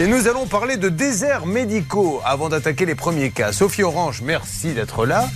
Et nous allons parler de déserts médicaux avant d'attaquer les premiers cas. Sophie Orange, merci d'être là.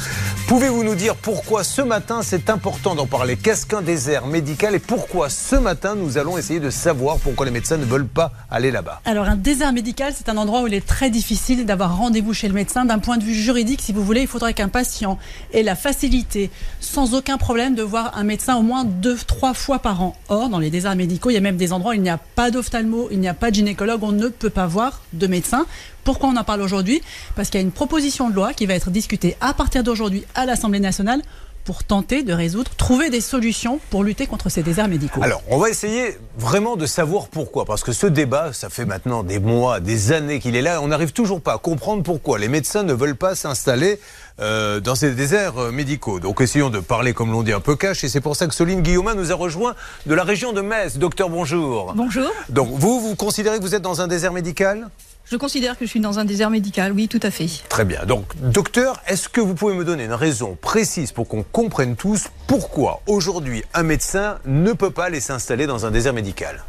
Pouvez-vous nous dire pourquoi ce matin c'est important d'en parler? Qu'est-ce qu'un désert médical et pourquoi ce matin nous allons essayer de savoir pourquoi les médecins ne veulent pas aller là-bas? Alors un désert médical, c'est un endroit où il est très difficile d'avoir rendez-vous chez le médecin. D'un point de vue juridique, si vous voulez, il faudrait qu'un patient ait la facilité, sans aucun problème, de voir un médecin au moins deux, trois fois par an. Or, dans les déserts médicaux, il y a même des endroits où il n'y a pas d'ophtalmo, il n'y a pas de gynécologue, on ne peut pas voir de médecin. Pourquoi on en parle aujourd'hui? Parce qu'il y a une proposition de loi qui va être discutée à partir d'aujourd'hui à l'Assemblée nationale pour tenter de résoudre, trouver des solutions pour lutter contre ces déserts médicaux. Alors, on va essayer vraiment de savoir pourquoi, parce que ce débat, ça fait maintenant des mois, des années qu'il est là, on n'arrive toujours pas à comprendre pourquoi les médecins ne veulent pas s'installer euh, dans ces déserts euh, médicaux. Donc essayons de parler, comme l'on dit, un peu cash, et c'est pour ça que Soline Guillaumin nous a rejoint de la région de Metz. Docteur, bonjour. Bonjour. Donc vous, vous considérez que vous êtes dans un désert médical? Je considère que je suis dans un désert médical, oui, tout à fait. Très bien. Donc, docteur, est-ce que vous pouvez me donner une raison précise pour qu'on comprenne tous pourquoi aujourd'hui un médecin ne peut pas aller s'installer dans un désert médical?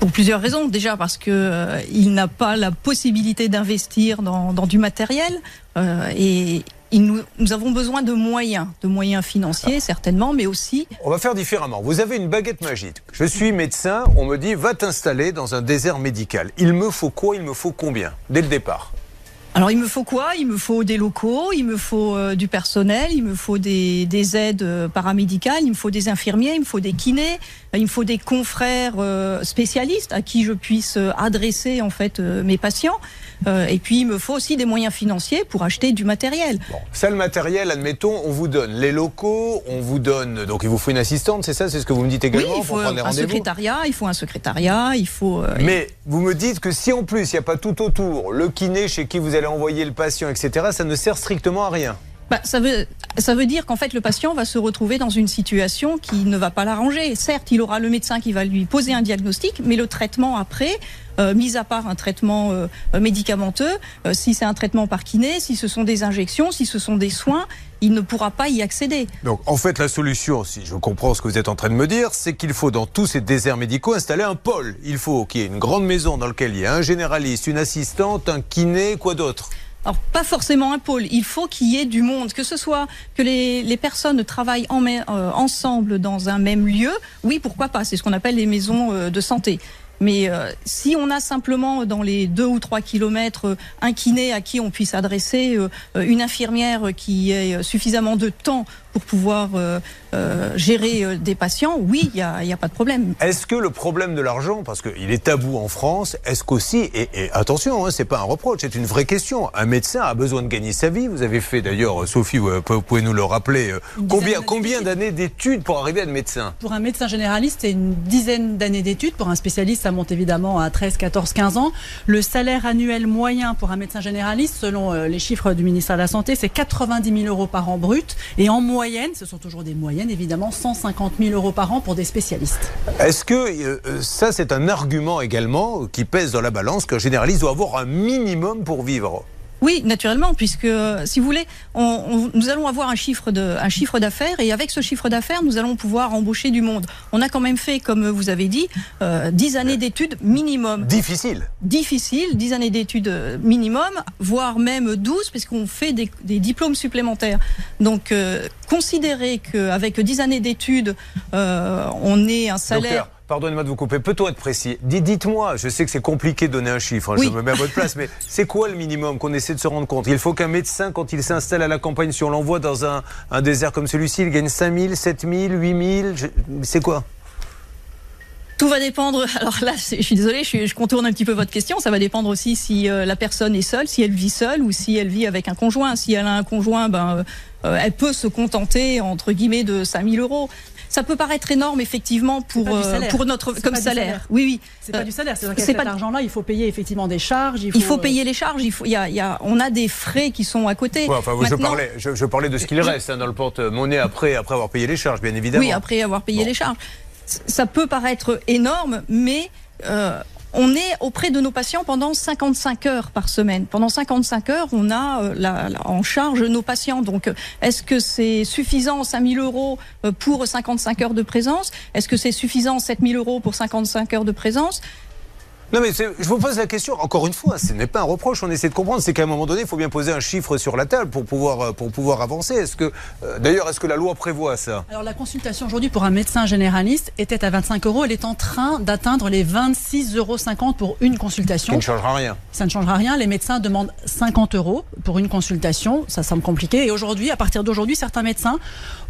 Pour plusieurs raisons. Déjà parce que euh, il n'a pas la possibilité d'investir dans, du matériel euh, et nous, avons besoin de moyens, de moyens financiers certainement, mais aussi... On va faire différemment. Vous avez une baguette magique. Je suis médecin, on me dit va t'installer dans un désert médical. Il me faut quoi Il me faut combien Dès le départ? Alors il me faut quoi? Il me faut des locaux, il me faut euh, du personnel, il me faut des, des, aides euh, paramédicales, il me faut des infirmiers, il me faut des kinés, il me faut des confrères euh, spécialistes à qui je puisse adresser en fait mes patients. Euh, et puis, il me faut aussi des moyens financiers pour acheter du matériel. Bon, ça, le matériel, admettons, on vous donne les locaux, on vous donne. Donc, il vous faut une assistante, c'est ça C'est ce que vous me dites également oui, il faut un secrétariat, il faut un secrétariat, il faut. Euh, Mais vous me dites que si en plus, il n'y a pas tout autour, le kiné chez qui vous allez envoyer le patient, etc., ça ne sert strictement à rien. Bah, ça, veut, dire qu'en fait le patient va se retrouver dans une situation qui ne va pas l'arranger. Certes, il aura le médecin qui va lui poser un diagnostic, mais le traitement après, euh, mis à part un traitement euh, médicamenteux, euh, si c'est un traitement par kiné, si ce sont des injections, si ce sont des soins, il ne pourra pas y accéder. Donc en fait la solution, si je comprends ce que vous êtes en train de me dire, c'est qu'il faut dans tous ces déserts médicaux installer un pôle. Il faut qu'il y ait une grande maison dans laquelle il y a un généraliste, une assistante, un kiné, quoi d'autre? Alors, pas forcément un pôle. Il faut qu'il y ait du monde, que ce soit que les, les personnes travaillent en, euh, ensemble dans un même lieu. Oui, pourquoi pas C'est ce qu'on appelle les maisons euh, de santé. Mais euh, si on a simplement dans les deux ou trois kilomètres un kiné à qui on puisse adresser, une infirmière qui ait suffisamment de temps pour pouvoir euh, euh, gérer euh, des patients, oui, il n'y a, a, pas de problème. Est-ce que le problème de l'argent, parce qu'il est tabou en France, est-ce qu'aussi, et, et, attention, hein, c'est pas un reproche, c'est une vraie question, un médecin a besoin de gagner sa vie, vous avez fait d'ailleurs, Sophie, vous pouvez nous le rappeler, combien, combien d'années d'études pour arriver à être médecin? Pour un médecin généraliste, c'est une dizaine d'années d'études, pour un spécialiste, ça monte évidemment à 13, 14, 15 ans. Le salaire annuel moyen pour un médecin généraliste, selon les chiffres du ministère de la Santé, c'est 90 000 euros par an brut, et en moyenne, ce sont toujours des moyennes évidemment, 150 000 euros par an pour des spécialistes. Est-ce que euh, ça c'est un argument également qui pèse dans la balance qu'un généraliste doit avoir un minimum pour vivre? Oui, naturellement, puisque si vous voulez, nous allons avoir un chiffre de, un chiffre d'affaires et avec ce chiffre d'affaires, nous allons pouvoir embaucher du monde. On a quand même fait, comme vous avez dit, euh, 10 années d'études minimum. Difficile. Difficile, 10 années d'études minimum, voire même 12, puisqu'on fait des, diplômes supplémentaires. Donc, euh, considérer qu'avec 10 années d'études, euh, on ait un salaire pardonnez-moi de vous couper, peut-on être précis? Dites-moi, je sais que c'est compliqué de donner un chiffre, hein, je me mets à votre place, mais c'est quoi le minimum qu'on essaie de se rendre compte? Il faut qu'un médecin, quand il s'installe à la campagne, si on l'envoie dans un, désert comme celui-ci, il gagne 5 000, 7 000, 8 000, c'est quoi? Tout va dépendre. Alors là, je suis désolée, je, contourne un petit peu votre question. Ça va dépendre aussi si euh, la personne est seule, si elle vit seule ou si elle vit avec un conjoint. Si elle a un conjoint, ben, euh, elle peut se contenter entre guillemets de 5000 euros. Ça peut paraître énorme effectivement pour euh, pour notre comme salaire. Oui oui. C'est pas du salaire. C'est cet pas... argent-là, il faut payer effectivement des charges. Il faut, payer les charges. Il faut. Il y a, il y a, on a des frais qui sont à côté. enfin, je parlais je, parlais de ce qu'il reste hein, dans le porte-monnaie après après avoir payé les charges, bien évidemment. Oui, après avoir payé les charges. Ça peut paraître énorme, mais euh, on est auprès de nos patients pendant 55 heures par semaine. Pendant 55 heures, on a euh, la, en charge nos patients. Donc, euh, est-ce que c'est suffisant 5 000 euros euh, pour 55 heures de présence? Est-ce que c'est suffisant 7 000 euros pour 55 heures de présence? Non, mais je vous pose la question, encore une fois, ce n'est pas un reproche, on essaie de comprendre, c'est qu'à un moment donné, il faut bien poser un chiffre sur la table pour pouvoir, euh, pour pouvoir avancer. Est-ce que, euh, d'ailleurs, est-ce que la loi prévoit ça? Alors, la consultation aujourd'hui pour un médecin généraliste était à 25 euros. Elle est en train d'atteindre les 26,50 euros pour une consultation. Ça ne changera rien. Ça ne changera rien. Les médecins demandent 50 euros pour une consultation. Ça semble compliqué. Et aujourd'hui, à partir d'aujourd'hui, certains médecins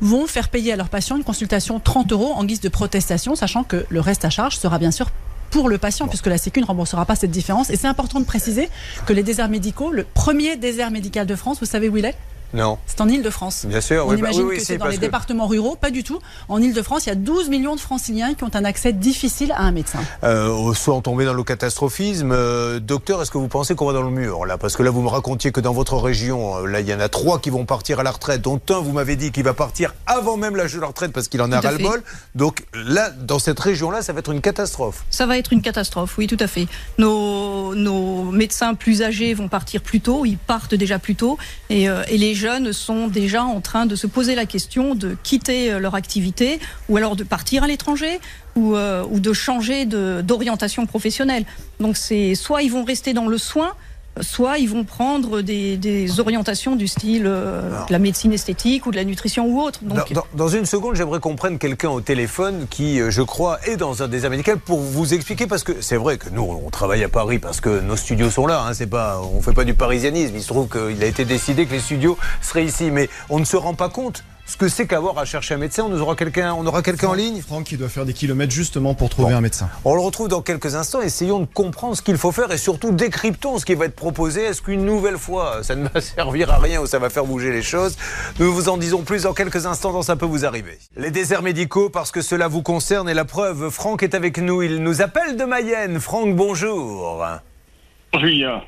vont faire payer à leurs patients une consultation 30 euros en guise de protestation, sachant que le reste à charge sera bien sûr pour le patient, puisque la Sécu ne remboursera pas cette différence. Et c'est important de préciser que les déserts médicaux, le premier désert médical de France, vous savez où il est? Non. C'est en Ile-de-France. Bien sûr. On oui, bah imagine oui, que si, c'est dans les que- départements ruraux, pas du tout. En Ile-de-France, il y a 12 millions de franciliens qui ont un accès difficile à un médecin. Euh, soit on tombait dans le catastrophisme. Euh, docteur, est-ce que vous pensez qu'on va dans le mur là? Parce que là, vous me racontiez que dans votre région, euh, là, il y en a trois qui vont partir à la retraite, dont un, vous m'avez dit, qu'il va partir avant même l'âge de la retraite parce qu'il en a ras-le-bol. Donc là, dans cette région-là, ça va être une catastrophe. Ça va être une catastrophe, oui, tout à fait. Nos, nos médecins plus âgés vont partir plus tôt, ils partent déjà plus tôt, et, euh, et les jeunes sont déjà en train de se poser la question de quitter euh, leur activité, ou alors de partir à l'étranger, ou, euh, ou de changer d'orientation professionnelle. Donc c'est soit ils vont rester dans le soin, soit ils vont prendre des, des orientations du style euh, de la médecine esthétique ou de la nutrition ou autre. Donc, Dans, dans- dans une seconde, j'aimerais qu'on prenne quelqu'un au téléphone qui, euh, je crois, est dans un désert médical pour vous expliquer parce que c'est vrai que nous, on travaille à Paris parce que nos studios sont là. Hein, c'est pas, on fait pas du parisianisme. Il se trouve qu'il a été décidé que les studios seraient ici, mais on ne se rend pas compte ce que c'est qu'avoir à chercher un médecin. On nous aura quelqu'un, on aura quelqu'un en ligne. Franck qui doit faire des kilomètres justement pour trouver Bon. un médecin. On le retrouve dans quelques instants. Essayons de comprendre ce qu'il faut faire et surtout décryptons ce qui va être proposé. Est-ce qu'une nouvelle fois, ça ne va servir à rien ou ça va faire bouger les choses? Nous vous en disons plus dans quelques instants dans Ça peut vous arriver. Les déserts médicaux, parce que cela vous concerne et la preuve, Franck est avec nous. Il nous appelle de Mayenne. Franck, bonjour.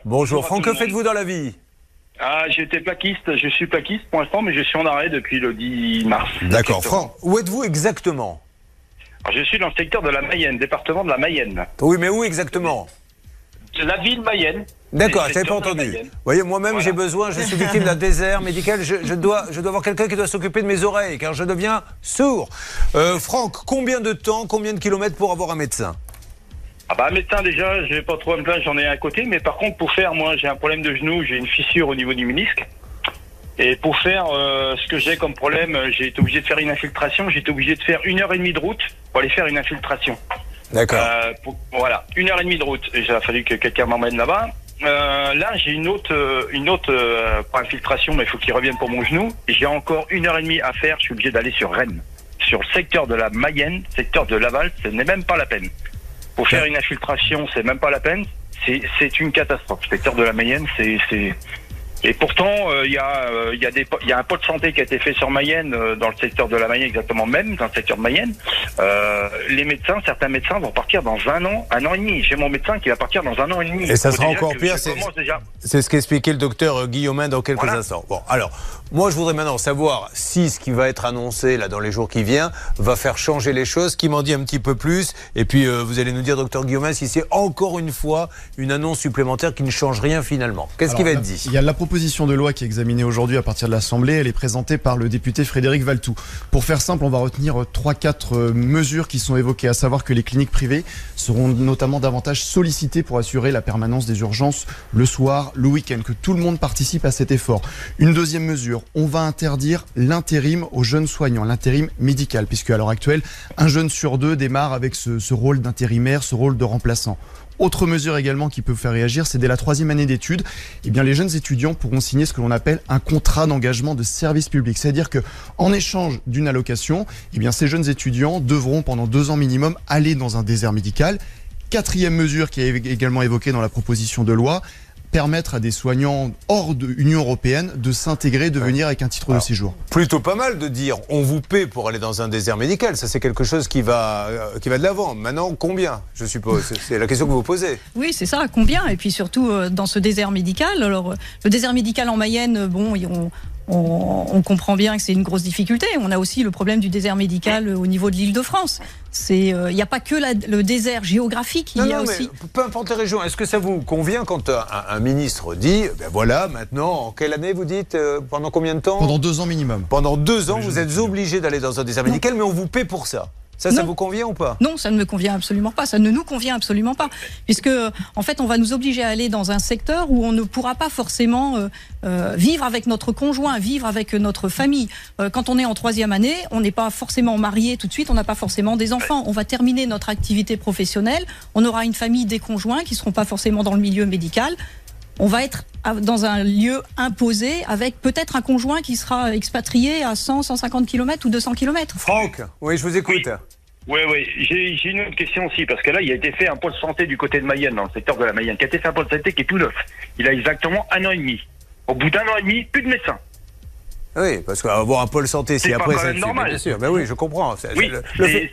Bonjour. à Franck, que faites-vous dans la vie? Ah, j'étais plaquiste, je suis plaquiste pour l'instant, mais je suis en arrêt depuis le 10 mars. D'accord. Franck, où êtes-vous exactement Alors, je suis dans le secteur de la Mayenne, département de la Mayenne. Oui, mais où exactement La ville Mayenne. D'accord, je n'avais pas entendu. Vous voyez, moi-même, Voilà. j'ai besoin, je suis victime d'un désert médical, je, je dois, je dois avoir quelqu'un qui doit s'occuper de mes oreilles, car je deviens sourd. Euh, Franck, combien de temps, combien de kilomètres pour avoir un médecin Ah bah médecin déjà, je vais pas trop à me plaindre, j'en ai un à côté, mais par contre pour faire, moi j'ai un problème de genou, j'ai une fissure au niveau du ménisque. Et pour faire euh, ce que j'ai comme problème, euh, j'ai été obligé de faire une infiltration, j'ai été obligé de faire une heure et demie de route pour aller faire une infiltration. D'accord. Euh, pour- voilà, une heure et demie de route. Et il a fallu que quelqu'un m'emmène là-bas. Euh, là, j'ai une autre, une autre pas infiltration, mais il faut qu'il revienne pour mon genou. J'ai encore une heure et demie à faire. Je suis obligé d'aller sur Rennes, sur le secteur de la Mayenne, secteur de Laval. Ce n'est même pas la peine. Pour faire une infiltration, c'est même pas la peine. C'est, une catastrophe. Le secteur de la Mayenne, c'est. Et pourtant, euh, il y a, euh, il y a des, y a un pot de santé qui a été fait sur Mayenne, euh, dans le secteur de la Mayenne exactement même, dans le secteur de Mayenne. Euh, les médecins, certains médecins vont partir dans un an, un an et demi. J'ai mon médecin qui va partir dans un an et demi. Et ça sera encore pire, c'est- ce qu'expliquait le docteur euh, Guillaumin dans quelques Voilà. instants. Bon, alors, moi, je voudrais maintenant savoir si ce qui va être annoncé là dans les jours qui viennent va faire changer les choses, qui m'en dit un petit peu plus? Et puis, euh, vous allez nous dire, docteur Guillaumin, si c'est encore une fois une annonce supplémentaire qui ne change rien finalement. Qu'est-ce qui va être dit? Il y a la proposition de loi qui est examinée aujourd'hui à partir de l'Assemblée. Elle est présentée par le député Frédéric Valtou. Pour faire simple, on va retenir euh, trois, quatre euh, mesures qui sont évoquées, à savoir que les cliniques privées seront notamment davantage sollicitées pour assurer la permanence des urgences le soir, le week-end, que tout le monde participe à cet effort. Une deuxième mesure, on va interdire l'intérim aux jeunes soignants, l'intérim médical, puisque à l'heure actuelle, un jeune sur deux démarre avec ce, rôle d'intérimaire, ce rôle de remplaçant. Autre mesure également qui peut faire réagir, c'est dès la troisième année d'études, eh les jeunes étudiants pourront signer ce que l'on appelle un contrat d'engagement de service public. C'est-à-dire que en échange d'une allocation, eh ces jeunes étudiants devront pendant deux ans minimum aller dans un désert médical. Quatrième mesure qui est également évoquée dans la proposition de loi, permettre à des soignants hors de l'Union européenne de s'intégrer, de venir avec un titre de séjour. Plutôt pas mal de dire on vous paie pour aller dans un désert médical. Ça, c'est quelque chose qui va, euh, qui va de l'avant. Maintenant, combien, je suppose? C'est- la question que vous posez. Oui, c'est ça. Combien? Et puis surtout euh, dans ce désert médical. Alors, euh, le désert médical en Mayenne, bon, on, on, on comprend bien que c'est une grosse difficulté. On a aussi le problème du désert médical euh, au niveau de l'Île-de-France. C'est, il n'y a pas que la- le désert géographique. Il Non, y a non, aussi. mais peu importe les régions, est-ce que ça vous convient quand un, un ministre dit, ben voilà, maintenant, en quelle année vous dites, euh, pendant combien de temps? Pendant deux ans minimum. Pendant deux ans, vous êtes obligé d'aller dans un désert médical, mais on vous paie pour ça. Ça, ça vous convient ou pas? Non, ça ne me convient absolument pas. Ça ne nous convient absolument pas. Puisque, en fait, on va nous obliger à aller dans un secteur où on ne pourra pas forcément euh, euh, vivre avec notre conjoint, vivre avec notre famille. Euh, quand on est en troisième année, on n'est pas forcément marié tout de suite, on n'a pas forcément des enfants. On va terminer notre activité professionnelle, on aura une famille, des conjoints qui ne seront pas forcément dans le milieu médical on va être dans un lieu imposé avec peut-être un conjoint qui sera expatrié à 100, 150 km ou 200 km. Franck, oui, je vous écoute. Oui, oui, j'ai une autre question aussi, parce que là, il a été fait un pôle santé du côté de Mayenne, dans le secteur de la Mayenne, qui a été fait un pôle santé qui est tout neuf. Il a exactement un an et demi. Au bout d'un an et demi, plus de médecins. Oui, parce qu'avoir un pôle santé, si après ça normal. Bien sûr, ben oui, je comprends. Oui,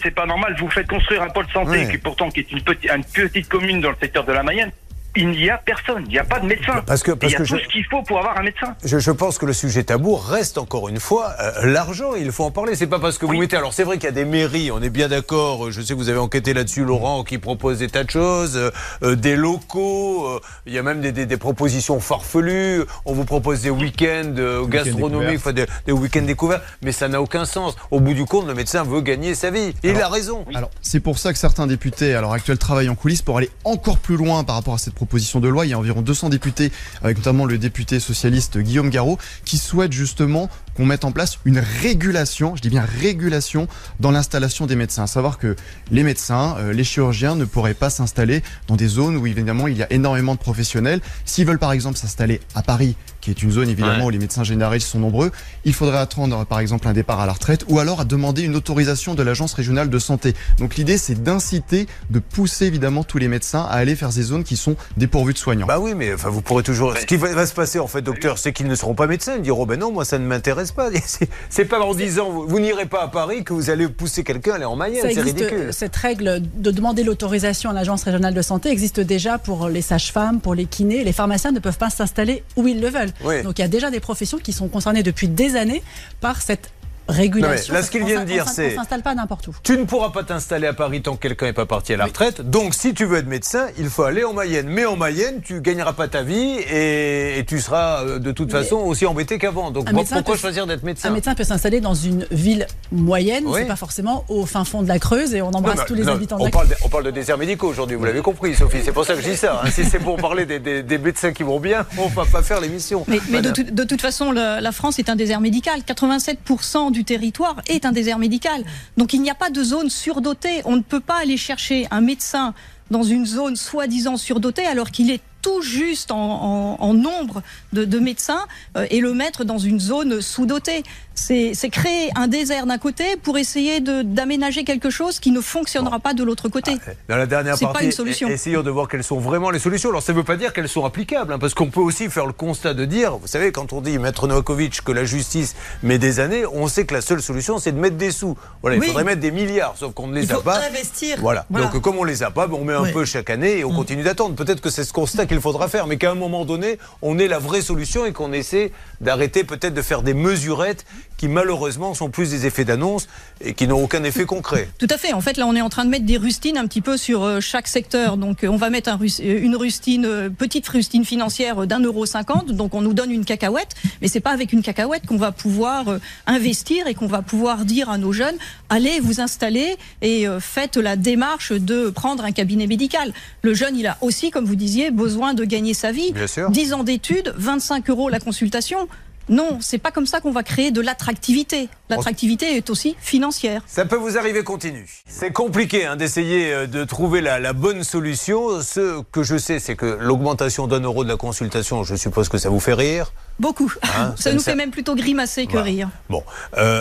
c'est pas normal. Vous faites construire un pôle santé qui pourtant qui est une petite, une petite commune dans le secteur de la Mayenne il n'y a personne, il n'y a pas de médecin. Parce que, parce il y a tout ce qu'il faut pour avoir un médecin. Je, pense que le sujet tabou reste encore une fois euh, l'argent. Il faut en parler. C'est pas parce que vous mettez. Alors c'est vrai qu'il y a des mairies, on est bien d'accord. Je sais que vous avez enquêté là-dessus, Laurent, qui propose des tas de choses, euh, euh, des locaux. il y a même des, des, propositions farfelues. On vous propose des week-ends gastronomiques, enfin, des, des week-ends découverts. Mais ça n'a aucun sens. Au bout du compte, le médecin veut gagner sa vie. Et il a raison. Alors c'est pour ça que certains députés à l'heure actuelle travaillent en coulisses pour aller encore plus loin par rapport à cette de loi. Il y a environ 200 députés, avec notamment le député socialiste Guillaume Garot, qui souhaitent justement qu'on mette en place une régulation, je dis bien régulation, dans l'installation des médecins. Savoir que les médecins, euh, les chirurgiens ne pourraient pas s'installer dans des zones où évidemment il y a énormément de professionnels. S'ils veulent par exemple s'installer à Paris, qui est une zone évidemment où les médecins généralistes sont nombreux, il faudrait attendre par exemple un départ à la retraite ou alors à demander une autorisation de l'agence régionale de santé. Donc l'idée c'est d'inciter, de pousser évidemment tous les médecins à aller faire ces zones qui sont dépourvues de soignants. Bah oui, mais enfin vous pourrez toujours. Ce qui va, se passer en fait, docteur, c'est qu'ils ne seront pas médecins. Ils diront ben non, moi ça ne m'intéresse pas. C'est pas en disant vous, n'irez pas à Paris que vous allez pousser quelqu'un à aller en Mayenne. C'est ridicule. Cette règle de demander l'autorisation à l'agence régionale de santé existe déjà pour les sages-femmes, pour les kinés. Les pharmaciens ne peuvent pas s'installer où ils le veulent. Donc il y a déjà des professions qui sont concernées depuis des années par cette régulation. là, ce qu'il vient de dire, c'est. s'installe pas n'importe où. Tu ne pourras pas t'installer à Paris tant que quelqu'un n'est pas parti à la retraite. Donc, si tu veux être médecin, il faut aller en Mayenne. Mais en Mayenne, tu gagneras pas ta vie et, tu seras euh, de toute façon aussi embêté qu'avant. Donc, pourquoi choisir d'être médecin Un médecin peut s'installer dans une ville moyenne, c'est pas forcément au fin fond de la Creuse et on embrasse tous les habitants de la Creuse. on parle de déserts médicaux aujourd'hui, vous l'avez compris, Sophie. C'est pour ça que je dis ça. Hein. Si c'est pour parler des, médecins qui vont bien, on va pas faire l'émission. Mais, de, toute façon, la France est un désert médical. 87% du territoire est un désert médical. Donc il n'y a pas de zone surdotée. On ne peut pas aller chercher un médecin dans une zone soi-disant surdotée alors qu'il est tout juste en, nombre de, médecins euh, et le mettre dans une zone sous-dotée c'est créer un désert d'un côté pour essayer d'aménager quelque chose qui ne fonctionnera pas de l'autre côté. Ah, dans la dernière partie, pas une solution. essayons de voir quelles sont vraiment les solutions. Alors ça ne veut pas dire qu'elles sont applicables, hein, parce qu'on peut aussi faire le constat de dire, vous savez, quand on dit, Maître Novakovic, que la justice met des années, on sait que la seule solution, c'est de mettre des sous. Voilà, il faudrait mettre des milliards, sauf qu'on ne les a pas. investir. Voilà. Donc comme on les a pas, ben, on met un peu chaque année et on mm. continue d'attendre. Peut-être que c'est ce constat qu'il faudra faire, mais qu'à un moment donné, on ait la vraie solution et qu'on essaie d'arrêter peut-être de faire des mesurettes qui malheureusement sont plus des effets d'annonce et qui n'ont aucun effet concret. Tout à fait. En fait, là, on est en train de mettre des rustines un petit peu sur euh, chaque secteur. Donc, euh, on va mettre un, euh, une rustine, petite rustine financière d'un euro cinquante. Donc, on nous donne une cacahuète, mais c'est pas avec une cacahuète qu'on va pouvoir investir et qu'on va pouvoir dire à nos jeunes allez vous installer et faites la démarche de prendre un cabinet médical. Le jeune, il a aussi, comme vous disiez, besoin de gagner sa vie. Bien sûr. 10 ans d'études, 25 euros la consultation. Non, c'est pas comme ça qu'on va créer de l'attractivité. L'attractivité est aussi financière. Ça peut vous arriver continue. C'est compliqué hein, d'essayer euh, de trouver la, bonne solution. Ce que je sais, c'est que l'augmentation d'un euro de la consultation, je suppose que ça vous fait rire. Beaucoup. Hein, ça, nous fait même plutôt grimacer que rire. Bon,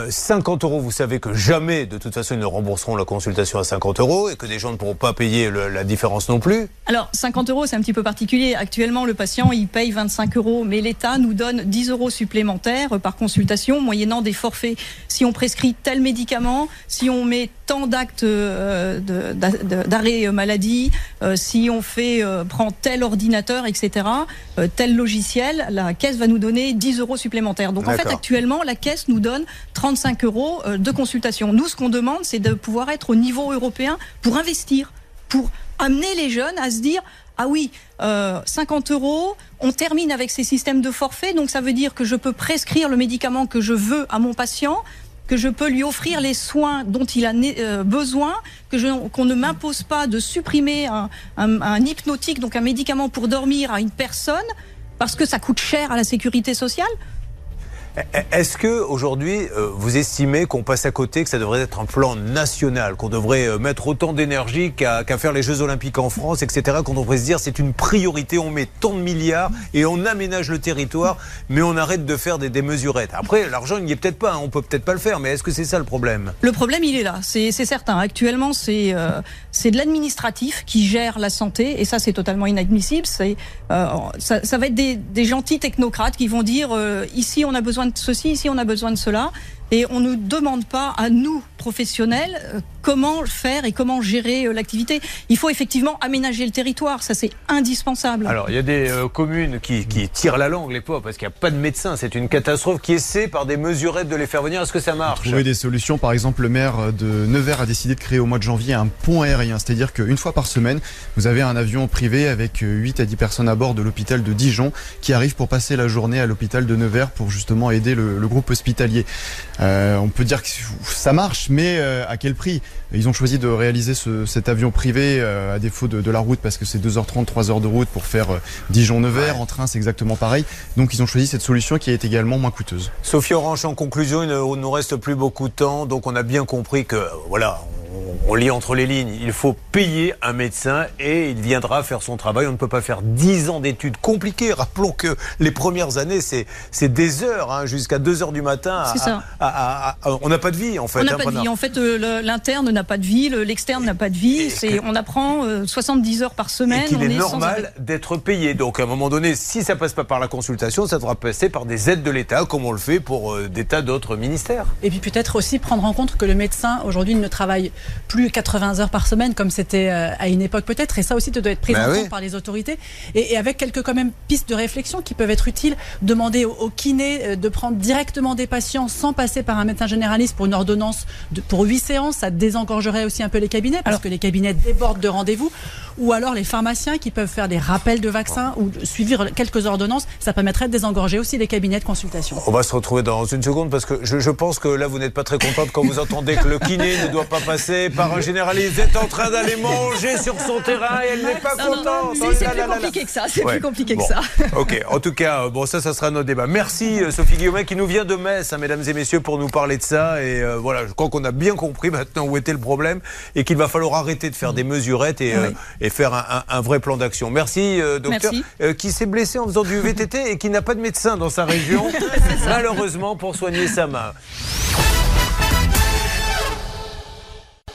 50 euh, euros, vous savez que jamais, de toute façon, ils ne rembourseront la consultation à 50 euros et que des gens ne pourront pas payer la différence non plus. Alors, 50 euros, c'est un petit peu particulier. Actuellement, le patient, il paye 25 euros, mais l'État nous donne 10 euros supplémentaires par consultation, moyennant des forfaits. Si on prescrit tel médicament, si on met tant d'actes euh, d'arrêt maladie, euh, si on fait prend tel ordinateur, etc., tel logiciel, la caisse va nous donner 10 euros supplémentaires. Donc en fait, actuellement, la caisse nous donne 35 euros euh, de consultation. Nous, ce qu'on demande, c'est de pouvoir être au niveau européen pour investir, pour amener les jeunes à se dire ah oui, 50 euh, euros, on termine avec ces systèmes de forfait, donc ça veut dire que je peux prescrire le médicament que je veux à mon patient que je peux lui offrir les soins dont il a euh, besoin, que qu'on ne m'impose pas de supprimer un, un hypnotique, donc un médicament pour dormir à une personne parce que ça coûte cher à la sécurité sociale. Est-ce que aujourd'hui euh, vous estimez qu'on passe à côté, que ça devrait être un plan national, qu'on devrait euh, mettre autant d'énergie qu'à faire les Jeux Olympiques en France, etc. Qu'on devrait se dire c'est une priorité, on met tant de milliards et on aménage le territoire, mais on arrête de faire des, mesurettes. Après, l'argent il n'y est peut-être pas, hein, on peut peut-être pas le faire, mais est-ce que c'est ça le problème? Le problème il est là, c'est certain. Actuellement c'est euh, c'est de l'administratif qui gère la santé et ça c'est totalement inadmissible. C'est ça, ça, va être des, des, gentils technocrates qui vont dire ici on a besoin de ceci, ici on a besoin de cela. Et on ne demande pas à nous, professionnels, euh, comment faire et comment gérer euh, l'activité. Il faut effectivement aménager le territoire, ça c'est indispensable. Alors il y a des euh, communes qui, tirent la langue, les pauvres, parce qu'il n'y a pas de médecins, c'est une catastrophe, qui essaie par des mesurettes de les faire venir. Est-ce que ça marche? Trouver des solutions, par exemple le maire de Nevers a décidé de créer au mois de janvier un pont aérien, c'est-à-dire qu'une fois par semaine, vous avez un avion privé avec 8 à 10 personnes à bord de l'hôpital de Dijon qui arrive pour passer la journée à l'hôpital de Nevers pour justement aider le, le groupe hospitalier. Euh, on peut dire que ça marche, mais euh, à quel prix? Ils ont choisi de réaliser cet avion privé euh, à défaut de, la route parce que c'est 2h30, 3h de route pour faire Dijon-Nevers. En train, c'est exactement pareil. Donc, ils ont choisi cette solution qui est également moins coûteuse. Sophie Orange, en conclusion, il ne nous reste plus beaucoup de temps. Donc, on a bien compris que, voilà, on lit entre les lignes, il faut payer un médecin et il viendra faire son travail. On ne peut pas faire 10 ans d'études compliquées. Rappelons que les premières années, c'est des heures, hein, jusqu'à 2 heures du matin. ça. on n'a pas de vie, en fait. On n'a hein, pas de vie. En fait, euh, l'interne n'a pas de vie, l'externe n'a pas de vie. On apprend 70 euh, heures par semaine. Et il est, normal d'être payé. Donc, à un moment donné, si ça passe pas par la consultation, ça devra passer par des aides de l'État, comme on le fait pour euh, des tas d'autres ministères. Et puis peut-être aussi prendre en compte que le médecin, aujourd'hui, ne travaille plus 80 heures par semaine comme c'était euh, à une époque peut-être. Et ça aussi doit être pris bah en compte par les autorités. Et, avec quelques quand même pistes de réflexion qui peuvent être utiles. Demander au, kiné euh, de prendre directement des patients sans passer par un médecin généraliste pour une ordonnance de, pour 8 séances. Ça désengorgerait aussi un peu les cabinets parce que les cabinets débordent de rendez-vous. Ou alors les pharmaciens qui peuvent faire des rappels de vaccins ou suivre quelques ordonnances. Ça permettrait de désengorger aussi les cabinets de consultation. On va se retrouver dans une seconde parce que je, je pense que là vous n'êtes pas très contente quand vous entendez que le kiné ne doit pas passer par un généraliste est en train d'aller manger sur son terrain et elle n'est pas contente. c'est plus compliqué que ça. C'est plus compliqué que ça. Ok. En tout cas, bon, ça, ça sera notre débat. Merci euh, Sophie Guillaumet qui nous vient de Metz, hein, mesdames et messieurs, pour nous parler de ça. Et euh, voilà, je crois qu'on a bien compris maintenant où était le problème et qu'il va falloir arrêter de faire des mesurettes et, euh, et faire un, vrai plan d'action. Merci, docteur, qui s'est blessé en faisant du VTT et qui n'a pas de médecin dans sa région, malheureusement, pour soigner sa main.